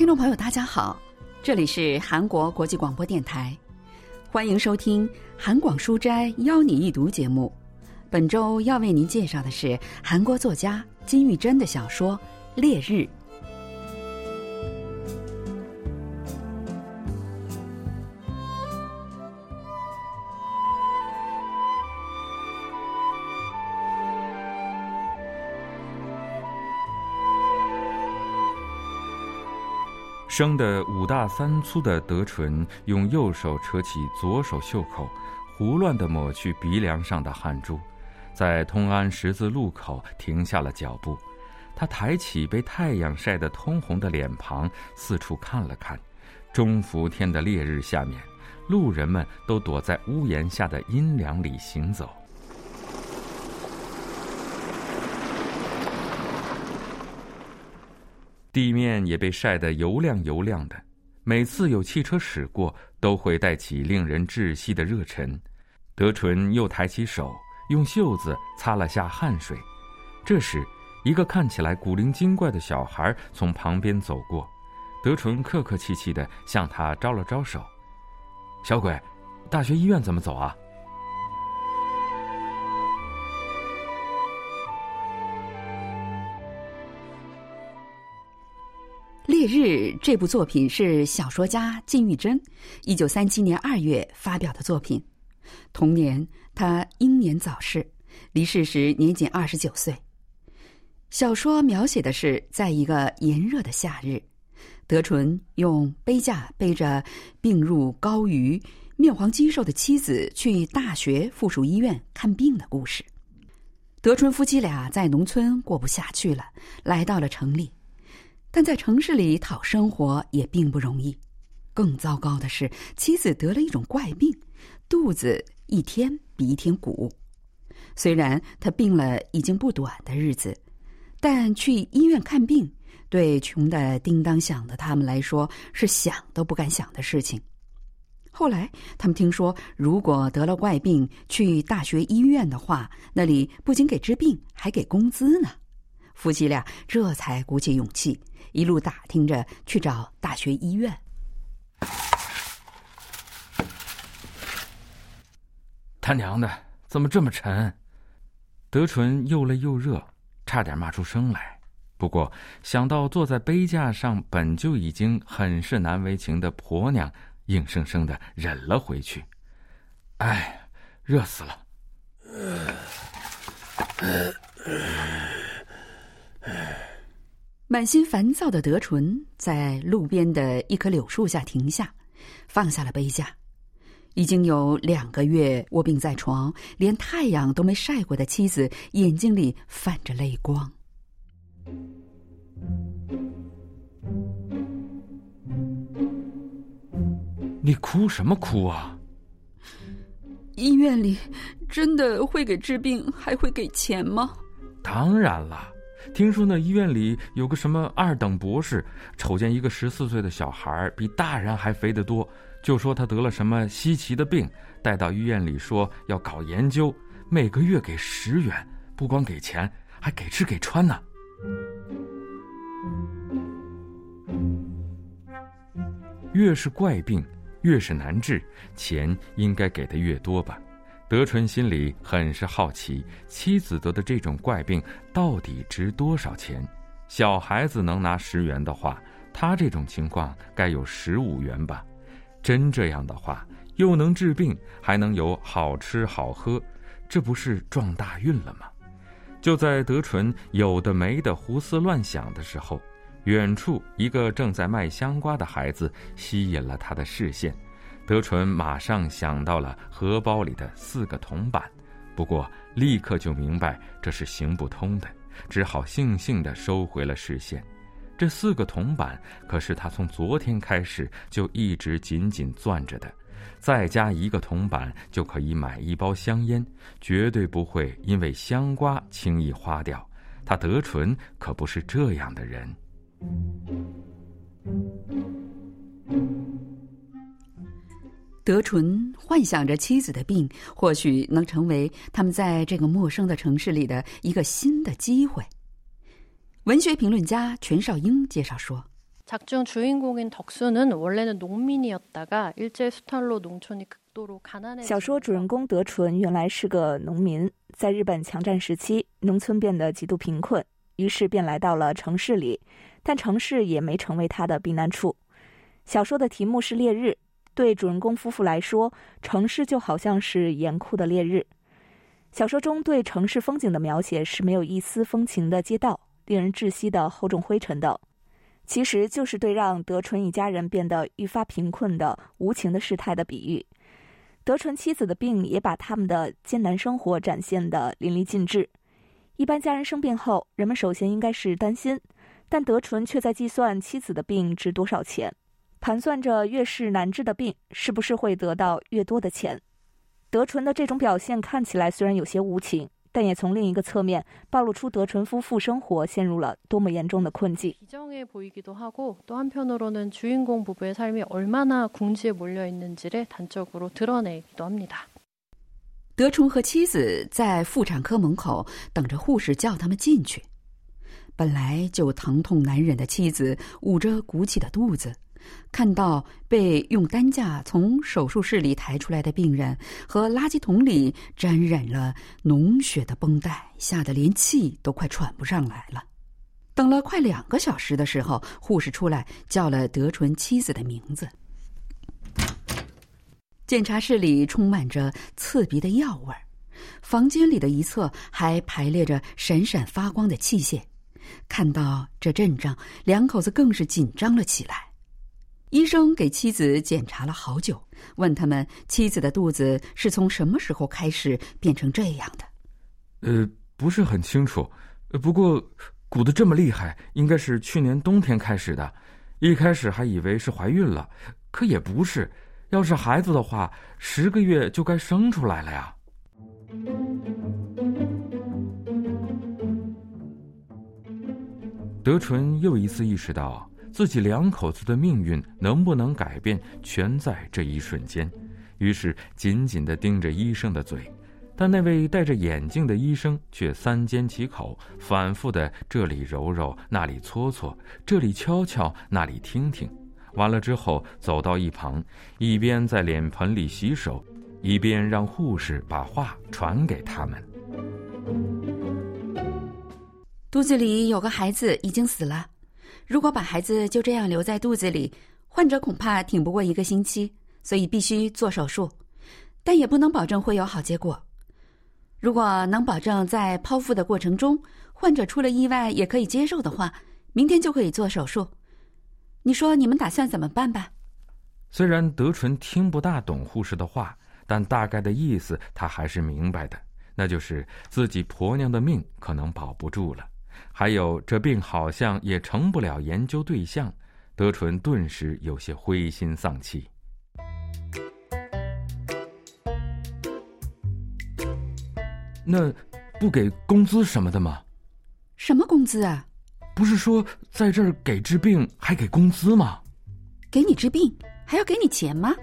听众朋友，大家好，这里是韩国国际广播电台，欢迎收听《韩广书斋邀你一读》节目。本周要为您介绍的是韩国作家金玉珍的小说《烈日》。生得五大三粗的德纯，用右手扯起左手袖口，胡乱地抹去鼻梁上的汗珠，在通安十字路口停下了脚步。他抬起被太阳晒得通红的脸庞，四处看了看。中伏天的烈日下面，路人们都躲在屋檐下的阴凉里行走。地面也被晒得油亮油亮的，每次有汽车驶过，都会带起令人窒息的热尘。德纯又抬起手，用袖子擦了下汗水。这时，一个看起来古灵精怪的小孩从旁边走过，德纯客客气气地向他招了招手：“小鬼，大学医院怎么走啊？”《烈日》这部作品是小说家金玉珍一九三七年二月发表的作品。同年，他英年早逝，离世时年仅二十九岁。小说描写的是，在一个炎热的夏日，德纯用背架背着病入膏肓、面黄肌瘦的妻子去大学附属医院看病的故事。德纯夫妻俩在农村过不下去了，来到了城里。但在城市里讨生活也并不容易，更糟糕的是，妻子得了一种怪病，肚子一天比一天鼓。虽然他病了已经不短的日子，但去医院看病，对穷的叮当响的他们来说是想都不敢想的事情。后来他们听说，如果得了怪病去大学医院的话，那里不仅给治病，还给工资呢。夫妻俩这才鼓起勇气。一路打听着去找大学医院。他娘的，怎么这么沉？德纯又累又热，差点骂出声来。不过想到坐在杯架上本就已经很是难为情的婆娘，硬生生的忍了回去。哎，热死了！满心烦躁的德纯在路边的一棵柳树下停下，放下了杯架。已经有两个月卧病在床，连太阳都没晒过的妻子眼睛里泛着泪光。你哭什么哭啊？医院里真的会给治病，还会给钱吗？当然了。听说那医院里有个什么二等博士，瞅见一个十四岁的小孩比大人还肥得多，就说他得了什么稀奇的病，带到医院里说要搞研究，每个月给十元，不光给钱，还给吃给穿呢。越是怪病，越是难治，钱应该给的越多吧。德纯心里很是好奇，妻子得的这种怪病到底值多少钱？小孩子能拿十元的话，他这种情况该有十五元吧？真这样的话，又能治病，还能有好吃好喝，这不是撞大运了吗？就在德纯有的没的胡思乱想的时候，远处一个正在卖香瓜的孩子吸引了他的视线。德纯马上想到了荷包里的四个铜板，不过立刻就明白这是行不通的，只好悻悻地收回了视线。这四个铜板可是他从昨天开始就一直紧紧攥着的，再加一个铜板就可以买一包香烟，绝对不会因为香瓜轻易花掉。他德纯可不是这样的人。德纯幻想着妻子的病或许能成为他们在这个陌生的城市里的一个新的机会。文学评论家全少英介绍说：“ 작중주인공인덕수는원래는농민이었다가일제수탈로농촌이극도로가난해小说主人公德纯原来是个农民，在日本强占时期，农村变得极度贫困，于是便来到了城市里，但城市也没成为他的避难处。小说的题目是烈日， 对主人公夫妇来说，城市就好像是严酷的烈日。小说中对城市风景的描写是没有一丝风情的街道，令人窒息的厚重灰尘的。其实就是对让德纯一家人变得愈发贫困的无情的事态的比喻。德纯妻子的病也把他们的艰难生活展现的淋漓尽致。一般家人生病后，人们首先应该是担心，但德纯却在计算妻子的病值多少钱，盘算着越是难治的病是不是会得到越多的钱？德纯的这种表现看起来虽然有些无情但也从另一个侧面暴露出德纯夫妇生活陷入了多么严重的困境。德纯和妻子在妇产科门口等着护士叫他们进去。本来就疼痛难忍的妻子捂着鼓起的肚子看到被用担架从手术室里抬出来的病人和垃圾桶里沾染了脓血的绷带，吓得连气都快喘不上来了。等了快两个小时的时候，护士出来叫了德纯妻子的名字。检查室里充满着刺鼻的药味儿，房间里的一侧还排列着闪闪发光的器械。看到这阵仗，两口子更是紧张了起来。医生给妻子检查了好久，问他们妻子的肚子是从什么时候开始变成这样的？呃，不是很清楚，不过鼓得这么厉害，应该是去年冬天开始的。一开始还以为是怀孕了，可也不是。要是孩子的话，十个月就该生出来了呀。德纯又一次意识到。自己两口子的命运能不能改变，全在这一瞬间。于是紧紧地盯着医生的嘴，但那位戴着眼镜的医生却三缄其口，反复的这里揉揉，那里搓搓，这里敲敲，那里听听。完了之后，走到一旁，一边在脸盆里洗手，一边让护士把话传给他们。肚子里有个孩子已经死了。如果把孩子就这样留在肚子里，患者恐怕挺不过一个星期，所以必须做手术，但也不能保证会有好结果。如果能保证在剖腹的过程中，患者出了意外也可以接受的话，明天就可以做手术。你说你们打算怎么办吧？虽然德纯听不大懂护士的话，但大概的意思他还是明白的，那就是自己婆娘的命可能保不住了。还有这病好像也成不了研究对象，德纯顿时有些灰心丧气。那不给工资什么的吗？什么工资啊？不是说在这儿给治病还给工资吗？给你治病还要给你钱吗？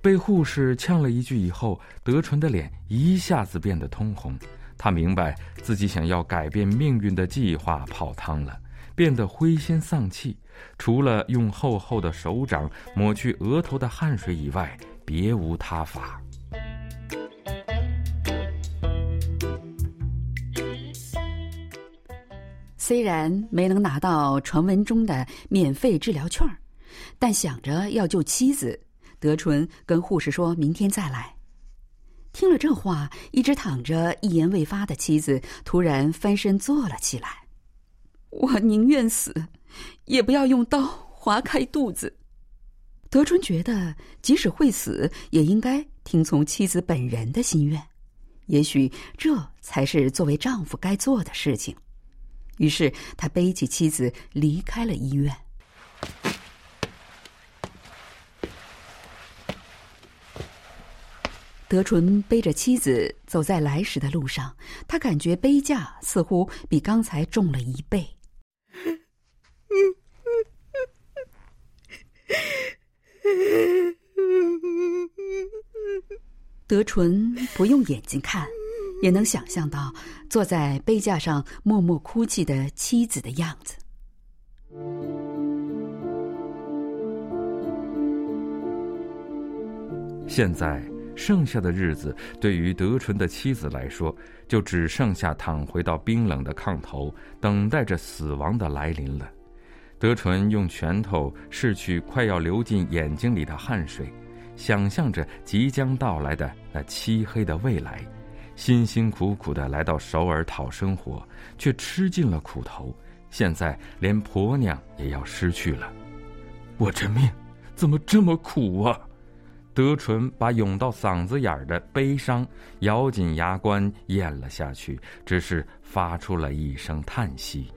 被护士呛了一句以后，德纯的脸一下子变得通红。他明白自己想要改变命运的计划泡汤了，变得灰心丧气。除了用厚厚的手掌抹去额头的汗水以外，别无他法。虽然没能拿到传闻中的免费治疗券儿但想着要救妻子，德纯跟护士说明天再来。听了这话，一直躺着一言未发的妻子突然翻身坐了起来。我宁愿死，也不要用刀划开肚子。德春觉得，即使会死，也应该听从妻子本人的心愿。也许这才是作为丈夫该做的事情。于是，他背起妻子离开了医院。德淳背着妻子走在来时的路上，他感觉杯架似乎比刚才重了一倍。德纯不用眼睛看，也能想象到坐在杯架上默默哭泣的妻子的样子。现在。剩下的日子，对于德纯的妻子来说，就只剩下躺回到冰冷的炕头，等待着死亡的来临了。德纯用拳头拭去快要流进眼睛里的汗水，想象着即将到来的那漆黑的未来，辛辛苦苦的来到首尔讨生活，却吃尽了苦头。现在连婆娘也要失去了，我这命怎么这么苦啊？德纯把涌到嗓子眼儿的悲伤咬紧牙关咽了下去，只是发出了一声叹息。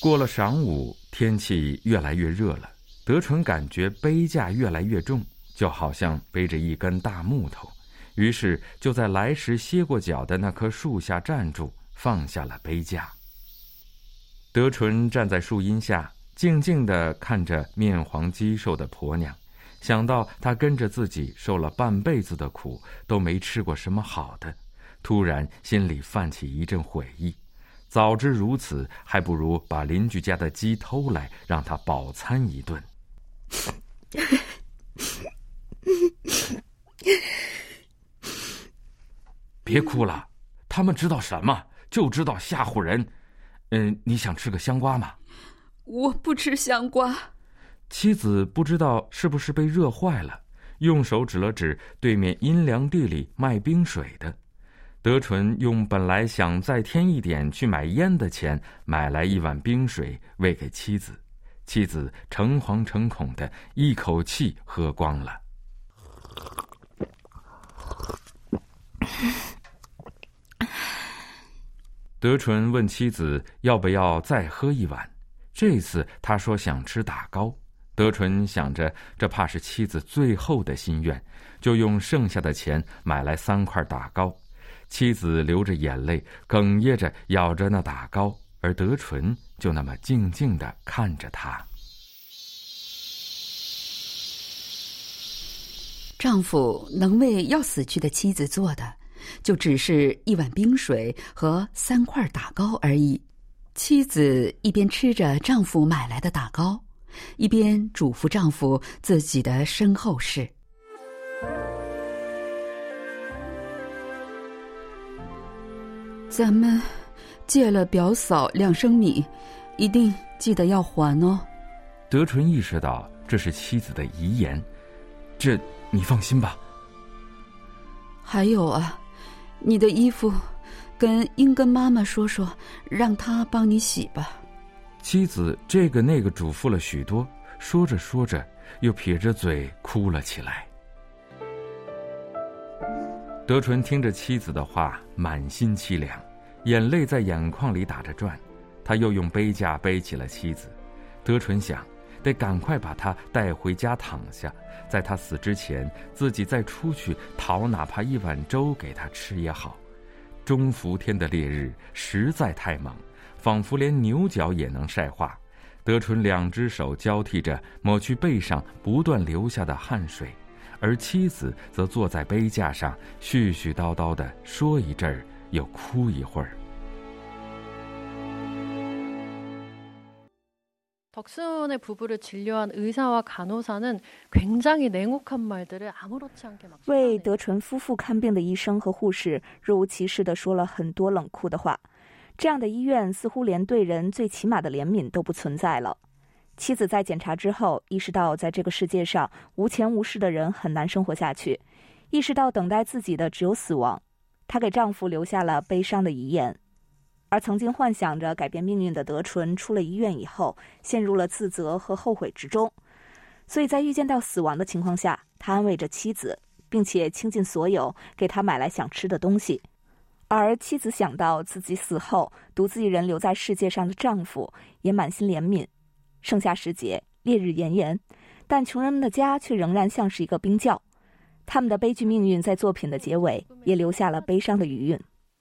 过了晌午，天气越来越热了。德纯感觉背架越来越重，就好像背着一根大木头。于是就在来时歇过脚的那棵树下站住，放下了背架。德纯站在树荫下，静静的看着面黄肌瘦的婆娘，想到她跟着自己受了半辈子的苦，都没吃过什么好的，突然心里泛起一阵悔意。早知如此，还不如把邻居家的鸡偷来，让他饱餐一顿。别哭了，他们知道什么？就知道吓唬人。嗯，你想吃个香瓜吗？我不吃香瓜。妻子不知道是不是被热坏了，用手指了指对面阴凉地里卖冰水的。德纯用本来想再添一点去买烟的钱，买来一碗冰水喂给妻子。妻子诚惶诚恐的一口气喝光了。德纯问妻子要不要再喝一碗，这次他说想吃打糕。德纯想着这怕是妻子最后的心愿，就用剩下的钱买来三块打糕。妻子流着眼泪，哽咽着咬着那打糕，而德纯就那么静静的看着他。丈夫能为要死去的妻子做的，就只是一碗冰水和三块打糕而已。妻子一边吃着丈夫买来的打糕，一边嘱咐丈夫自己的身后事。咱们借了表嫂两升米，一定记得要还哦。德纯意识到这是妻子的遗言，这你放心吧。还有啊，你的衣服，跟英根妈妈说说，让她帮你洗吧。妻子这个那个嘱咐了许多，说着说着，又撇着嘴哭了起来。德纯听着妻子的话，满心凄凉，眼泪在眼眶里打着转。他又用背架背起了妻子。德纯想，得赶快把她带回家躺下，在他死之前，自己再出去讨哪怕一碗粥给他吃也好。中伏天的烈日实在太猛，仿佛连牛角也能晒化。德纯两只手交替着抹去背上不断流下的汗水。而妻子则坐在杯架上，絮絮叨叨的说一阵儿，又哭一会儿。덕순의부부를진료한의사와간호사는굉장히냉혹한말들을아무렇지않게为德纯夫妇看病的医生和护士若无其事的说了很多冷酷的话。这样的医院似乎连对人最起码的怜悯都不存在了。妻子在检查之后意识到，在这个世界上无钱无势的人很难生活下去，意识到等待自己的只有死亡。她给丈夫留下了悲伤的遗言。 而曾经幻想着改变命运的德纯，出了医院以后，陷入了自责和后悔之中。所以在预见到死亡的情况下，他安慰着妻子，并且倾尽所有给她买来想吃的东西。而妻子想到自己死后独自一人留在世界上的丈夫，也满心怜悯。盛夏时节，烈日炎炎，但穷人们的家却仍然像是一个冰窖。他们的悲剧命运在作品的结尾也留下了悲伤的余韵。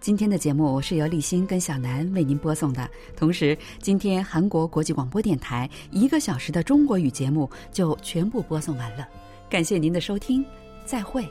今天的节目是由立新跟小南为您播送的，同时，今天韩国国际广播电台一个小时的中国语节目就全部播送完了。感谢您的收听，再会。